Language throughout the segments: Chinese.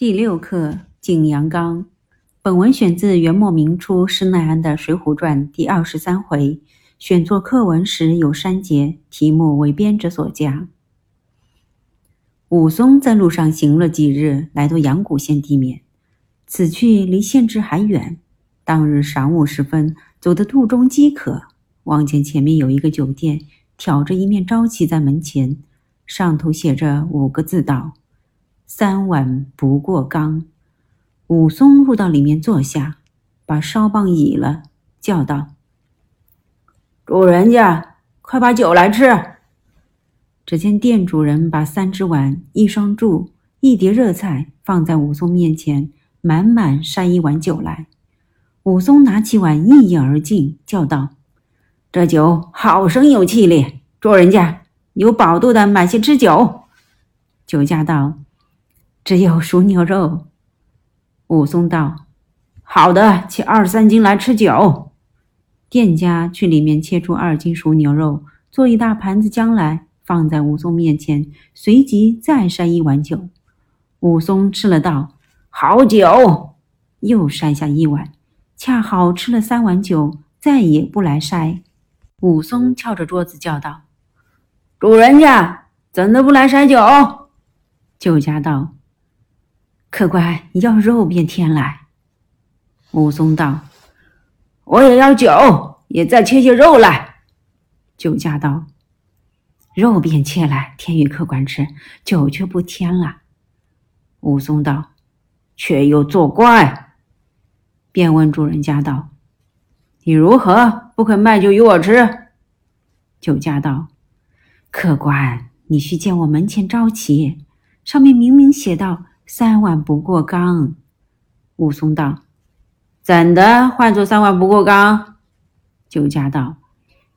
第六课《景阳冈》，本文选自元末明初施耐庵的《水浒传》第二十三回，选作课文时有删节，题目为编者所加。武松在路上行了几日，来到阳谷县地面，此去离县治还远。当日晌午时分，走得肚中饥渴，望见前面有一个酒店，挑着一面招旗在门前，上头写着五个字道。三碗不过冈，武松入到里面坐下，把烧棒倚了，叫道：“主人家，快把酒来吃。”只见店主人把三只碗、一双箸、一碟热菜放在武松面前，满满筛一碗酒来。武松拿起碗一饮而尽，叫道：“这酒好生有气力，主人家有饱肚的买些吃酒。”酒家道。只有熟牛肉。武松道：“好的，切二三斤来吃酒。”店家去里面切出二斤熟牛肉，做一大盘子姜来，放在武松面前，随即再筛一碗酒。武松吃了道：“好酒。”又筛下一碗，恰好吃了三碗酒，再也不来筛。武松敲着桌子叫道：“主人家怎的不来筛酒？”酒家道。客官要肉便添来。武松道：“我也要酒，也再切些肉来。”酒家道：“肉便切来，添与客官吃，酒却不添了。”武松道：“却又作怪。”便问主人家道：“你如何不肯卖酒与我吃？”酒家道：“客官，你须见我门前招旗，上面明明写道。”三碗不过冈，武松道：“怎的换作三碗不过冈？”酒家道：“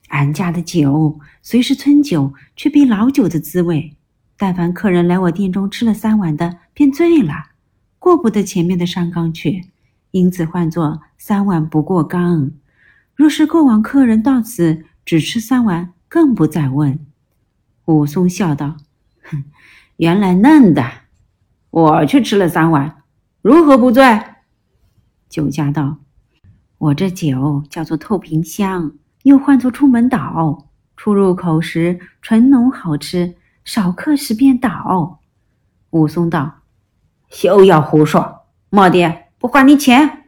俺家的酒虽是春酒，却比老酒的滋味。但凡客人来我店中吃了三碗的，便醉了，过不得前面的山冈去，因此唤作三碗不过冈。若是过往客人到此只吃三碗，更不再问。”武松笑道：“哼，原来嫩的。”我去吃了三碗，如何不醉？酒家道：“我这酒叫做透瓶香，又唤作出门倒。出入口时醇浓好吃，少客时便倒。”武松道：“休要胡说！莫爹不还你钱，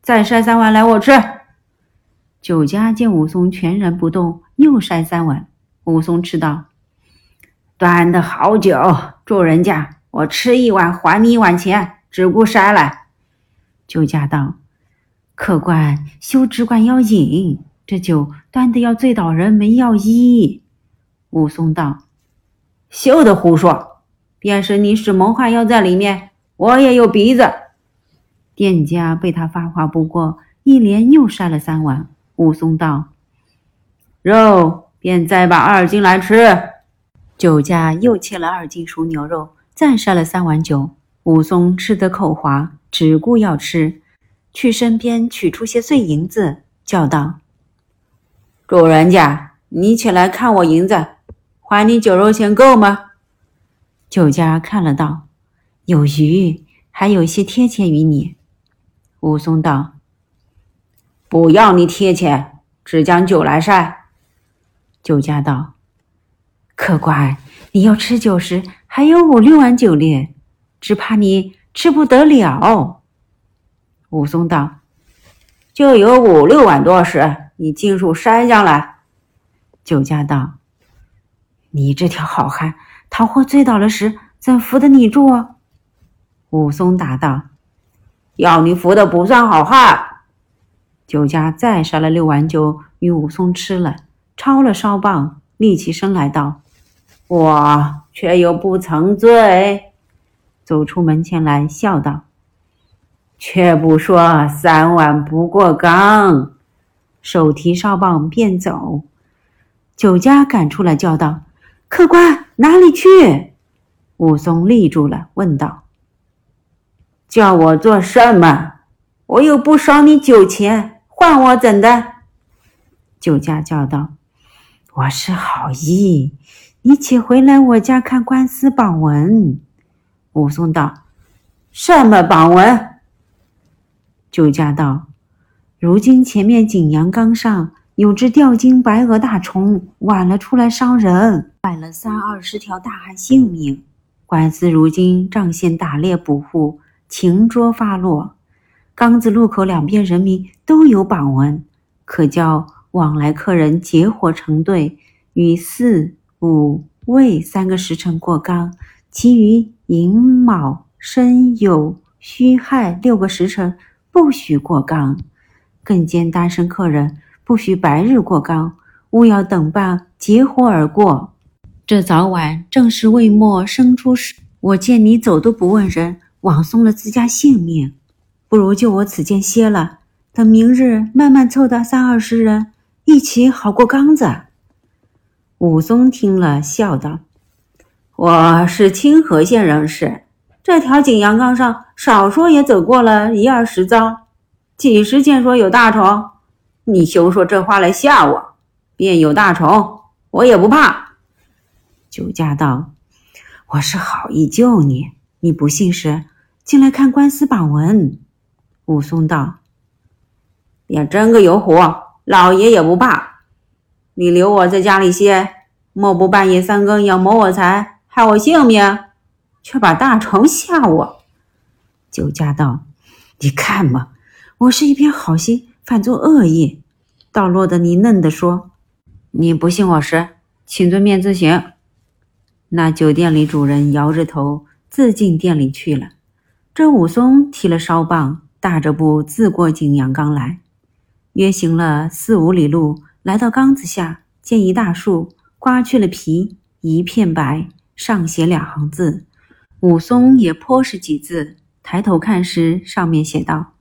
再筛三碗来我吃。”酒家见武松全然不动，又筛三碗。武松吃道：“端的好酒，主人家。”我吃一碗，还你一碗钱，只顾筛来。酒家道：“客官休只管要饮，这酒端的要醉倒人，没药医。”武松道：“休得胡说！便是你使蒙汗药在里面，我也有鼻子。”店家被他发话不过，一连又筛了三碗。武松道：“肉便再把二斤来吃。”酒家又切了二斤熟牛肉。再筛了三碗酒，武松吃得口滑，只顾要吃，去身边取出些碎银子，叫道：“主人家，你起来看我银子，还你酒肉钱够吗？”酒家看了道：“有余，还有些贴钱于你。”武松道：“不要你贴钱，只将酒来筛。”酒家道：“客官，你要吃酒时。”还有五六碗酒咧，只怕你吃不得了。武松道：“就有五六碗多时，你尽数筛将来。”酒家道：“你这条好汉，倘或醉倒了时，怎扶得你住？”武松答道：“要你扶的不算好汉。”酒家再筛了六碗酒与武松吃了，抄了烧棒，立起身来道：“我。”却又不曾醉，走出门前来，笑道：“却不说三碗不过冈。”手提烧棒便走。酒家赶出来叫道：“客官哪里去？”武松立住了，问道：“叫我做什么？我又不少你酒钱，换我怎的？”酒家叫道：“我是好意。”你且回来我家看官司榜文。武松道：“什么榜文？酒家道：“如今前面景阳冈上有只吊睛白额大虫晚了出来伤人，害了三二十条大汉性命。官司如今仗县打猎捕获，擒捉发落。冈子路口两边人民都有榜文，可叫往来客人结伙成队，与四五未三个时辰过冈，其余寅卯申酉戌亥六个时辰。”不许过冈，更兼单身客人不许白日过冈，勿要等半结伙而过。这早晚正是未末生出时，我见你走都不问人，枉送了自家性命，不如就我此间歇了，等明日慢慢凑到三二十人一起好过冈子。武松听了，笑道：“我是清河县人士。”这条景阳冈上，少说也走过了一二十遭，几时见说有大虫？你休说这话来吓我！便有大虫，我也不怕。酒家道：“我是好意救你，你不信时，进来看官司榜文。”武松道：“便真个有虎，老爷也不怕。你留我在家里歇，莫不半夜三更要谋我财，害我性命？”却把大虫吓我。酒家道：“你看嘛，我是一片好心，反作恶意，倒落得你嫩的说。你不信我时，请遵面自行。”那酒店里主人摇着头，自进店里去了。这武松提了烧棒，大着步自过景阳冈来。约行了四五里路，来到缸子下，见一大树，刮去了皮，一片白，上写两行字。武松也颇识几字，抬头看时，上面写道：“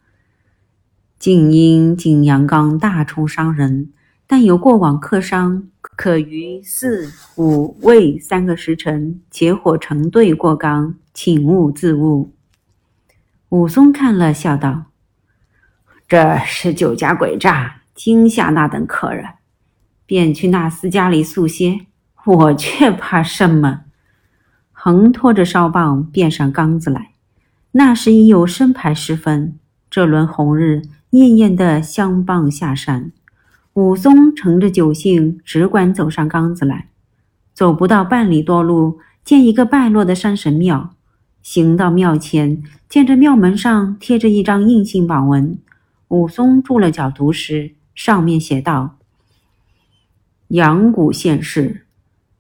竟因景阳冈大虫伤人，但有过往客商，可于四五未三个时辰结伙成队过冈，请勿自误。”武松看了，笑道：“这是酒家诡诈，惊吓那等客人，便去那厮家里宿歇。我却怕什么？”横拖着烧棒便上缸子来，那时已有申牌时分。这轮红日艳艳的香棒下山，武松乘着酒兴，只管走上缸子来。走不到半里多路，见一个败落的山神庙。行到庙前，见这庙门上贴着一张硬性榜文。武松住了脚读时，上面写道：“阳谷县事。”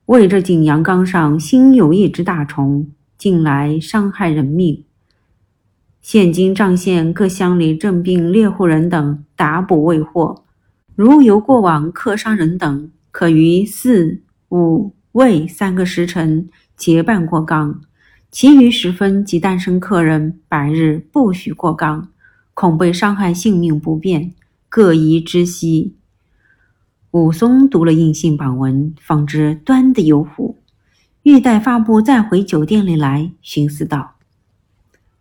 为这景阳冈上新有一只大虫，近来伤害人命。现今瘴县各乡里镇病猎户人等打捕未获，如有过往客商人等，可于四五未三个时辰结伴过冈；其余时分及单身客人，百日不许过冈，恐被伤害性命不便，各宜知悉。武松读了印信榜文，方知端的有虎，欲待发布再回酒店里来，寻思道：“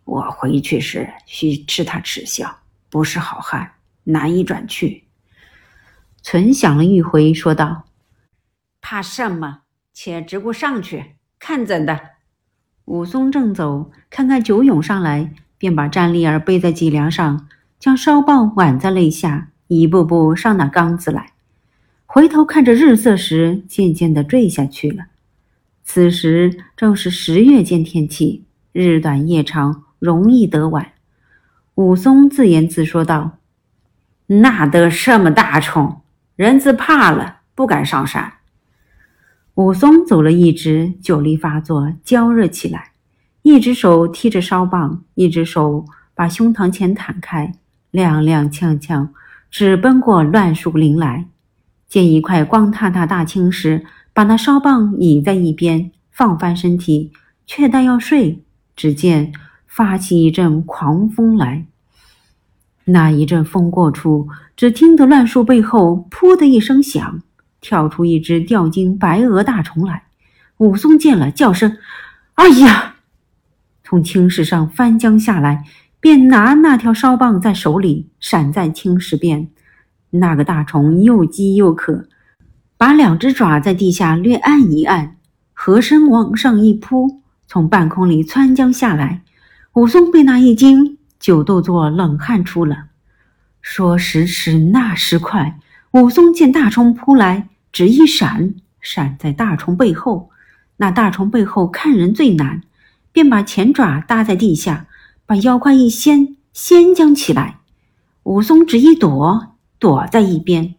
我回去时须吃他耻笑，不是好汉，难以转去。”存想了一回，说道：“怕什么？且只顾上去看怎的。”武松正走，看看酒涌上来，便把战利儿背在脊梁上，将烧棒挽在肋下，一步步上那缸子来。回头看着日色时，渐渐地坠下去了。此时正是十月间天气，日短夜长，容易得晚。武松自言自说道：“那得什么大虫？人自怕了，不敢上山。”武松走了一直，酒力发作，焦热起来，一只手提着烧棒，一只手把胸膛前摊开，踉踉跄跄，直奔过乱树林来。见一块光塌塌大青石，把那烧棒倚在一边，放翻身体，却待要睡。只见发起一阵狂风来。那一阵风过处，只听得乱树背后“噗”的一声响，跳出一只吊睛白额大虫来。武松见了，叫声：“哎呀！”从青石上翻江下来，便拿那条烧棒在手里，闪在青石边。那个大虫又饥又渴，把两只爪在地下略按一按，合身往上一扑，从半空里窜将下来，武松被那一惊，就都做冷汗出了。说时迟，那时快，武松见大虫扑来，只一闪，闪在大虫背后。那大虫背后看人最难，便把前爪搭在地下，把腰胯一掀，掀将起来。武松只一躲，躲在一边。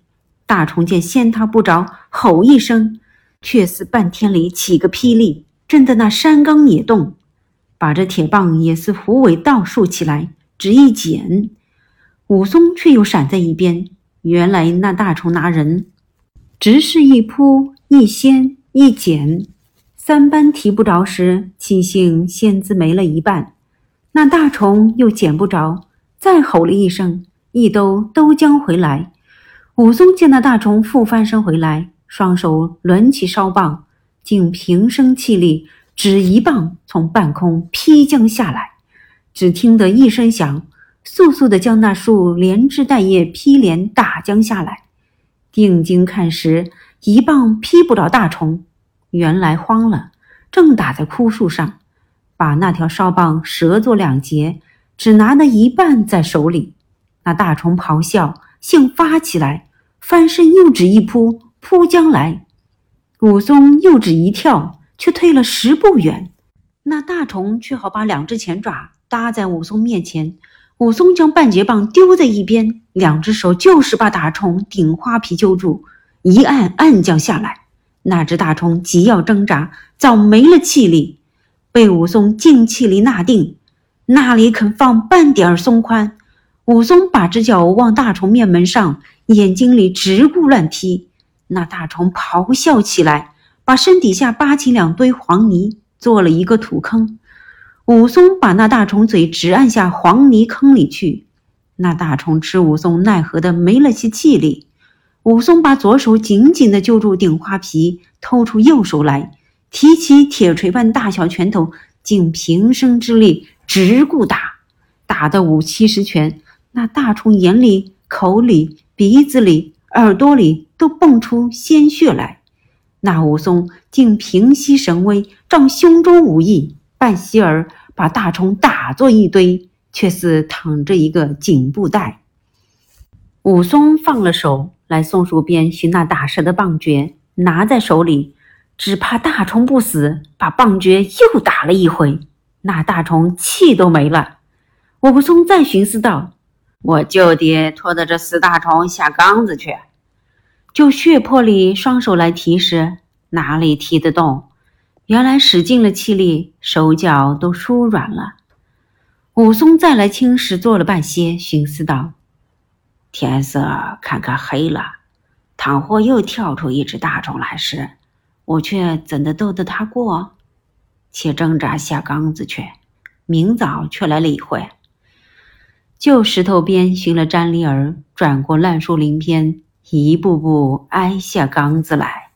大虫见掀他不着，吼一声，却似半天里起个霹雳，震得那山冈也动。把这铁棒也似虎尾倒竖起来，只一剪。武松却又闪在一边。原来那大虫拿人，直是一扑一掀一剪，三般提不着时，庆幸先自没了一半。那大虫又捡不着，再吼了一声，一兜都将回来。武松见那大虫复翻身回来，双手抡起烧棒，竟平生气力，只一棒从半空劈将下来。只听得一声响。速速地将那树连枝带叶劈连打将下来，定睛看时，一棒劈不着大虫，原来慌了，正打在枯树上，把那条烧棒折作两截，只拿那一半在手里。那大虫咆哮，性发起来，翻身又只一扑，扑将来。武松又只一跳，却退了十步远，那大虫却好把两只前爪搭在武松面前。武松将半截棒丢在一边，两只手就是把大虫顶花皮揪住，一按按将下来。那只大虫急要挣扎，早没了气力，被武松劲气里纳定，那里肯放半点松宽。武松把只脚往大虫面门上，眼睛里直顾乱踢。那大虫咆哮起来，把身底下扒起两堆黄泥，做了一个土坑。武松把那大虫嘴直按下黄泥坑里去，那大虫吃武松奈何的没了些气力。武松把左手紧紧的揪住顶花皮，偷出右手来，提起铁锤般大小拳头，尽平生之力直顾打，打得五七十拳。那大虫眼里、口里、鼻子里、耳朵里都蹦出鲜血来。那武松竟平息神威，仗胸中无意，半息儿。把大虫打作一堆，却似躺着一个锦布袋。武松放了手，来松树边寻那打蛇的棒橛，拿在手里，只怕大虫不死，把棒橛又打了一回，那大虫气都没了。武松再寻思道：“我就得拖着这死大虫下缸子去。”就血泊里双手来提时，哪里提得动？原来使尽了气力，手脚都舒软了。武松再来青石坐了半歇，寻思道：“天色看看黑了，倘或又跳出一只大虫来时，我却怎的斗得他过？且挣扎下缸子去，明早却来理会。”旧石头边寻了粘梨儿，转过烂树林边，一步步挨下缸子来。